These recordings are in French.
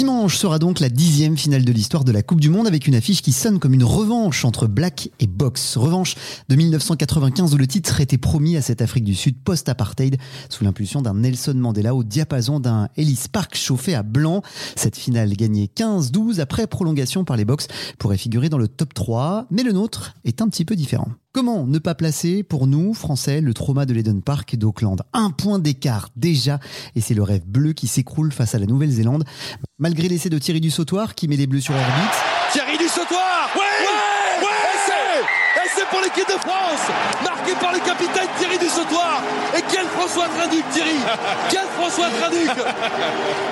Dimanche sera donc la dixième finale de l'histoire de la Coupe du Monde avec une affiche qui sonne comme une revanche entre Black et Box. Revanche de 1995 où le titre était promis à cette Afrique du Sud post-apartheid sous l'impulsion d'un Nelson Mandela au diapason d'un Ellis Park chauffé à blanc. Cette finale gagnée 15-12 après prolongation par les Box pourrait figurer dans le top 3, mais le nôtre est un petit peu différent. Comment ne pas placer pour nous, Français, le trauma de l'Eden Park d'Auckland? Un point d'écart déjà, et c'est le rêve bleu qui s'écroule face à la Nouvelle-Zélande. Malgré l'essai de Thierry du Sautoir qui met les Bleus sur orbite. Thierry du Sautoir Ouais Ouais, ouais Essai pour l'équipe de France Marqué par le capitaine Thierry du Sautoir Et quel François Trinduc, Thierry Quel François Trinduc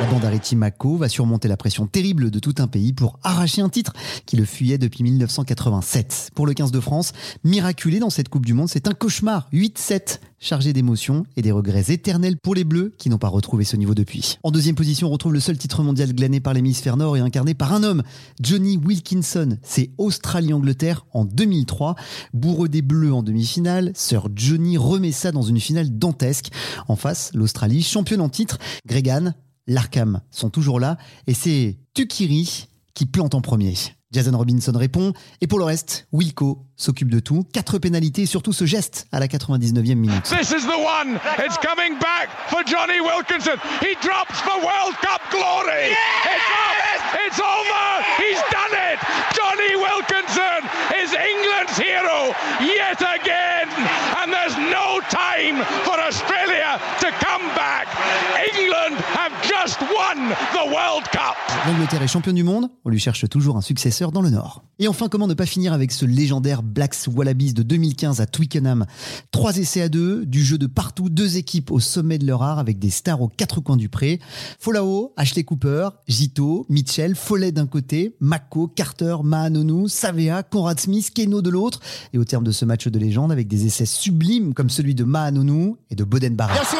La bande Ariti Mako va surmonter la pression terrible de tout un pays pour arracher un titre qui le fuyait depuis 1987. Pour le 15 de France, miraculé dans cette Coupe du Monde, c'est un cauchemar. 8-7 chargé d'émotions et des regrets éternels pour les Bleus qui n'ont pas retrouvé ce niveau depuis. En deuxième position, on retrouve le seul titre mondial glané par l'hémisphère nord et incarné par un homme, Johnny Wilkinson. C'est Australie-Angleterre en 2003. Bourreux des Bleus en demi-finale, Sir Johnny remet ça dans une finale dantesque. En face, l'Australie, championne en titre. Gregan, l'Arkham sont toujours là et c'est Tukiri qui plante en premier. Jason Robinson répond. Et pour le reste, Wilco s'occupe de tout. Quatre pénalités et surtout ce geste à la 99e minute. This is the one. It's coming back for Johnny Wilkinson. He drops for World Cup glory. It's up. It's over. He's done it. Johnny Wilkinson is England's hero yet again. And there's no time for Australia to come back. England have just won the World Cup. L'Angleterre est champion du monde. On lui cherche toujours un successeur dans le Nord. Et enfin, comment ne pas finir avec ce légendaire Blacks Wallabies de 2015 à Twickenham? Trois essais à deux, du jeu de partout, deux équipes au sommet de leur art avec des stars aux quatre coins du pré. Folao, Ashley Cooper, Zito, Mitchell, Follet d'un côté, Mako, Carter, Mahanonu, Savea, Conrad Smith, Keno de l'autre. Et au terme de ce match de légende, avec des essais sublimes comme celui de Mahanonu et de Boden Barra. Bien sûr,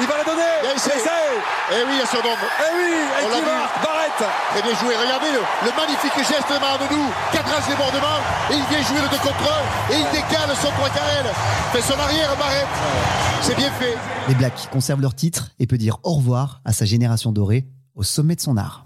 Il va la donner Il y a essai Eh oui, il y a Eh oui Et On qui marque Barrette Très bien joué, regardez le, le magnifique geste de Mahamadou, cadrage débordement, et il vient jouer le 2 contre 1, et il décale son 3 carrel, fait son arrière Barrette, c'est bien fait. Les Blacks conservent leur titre et peut dire au revoir à sa génération dorée au sommet de son art.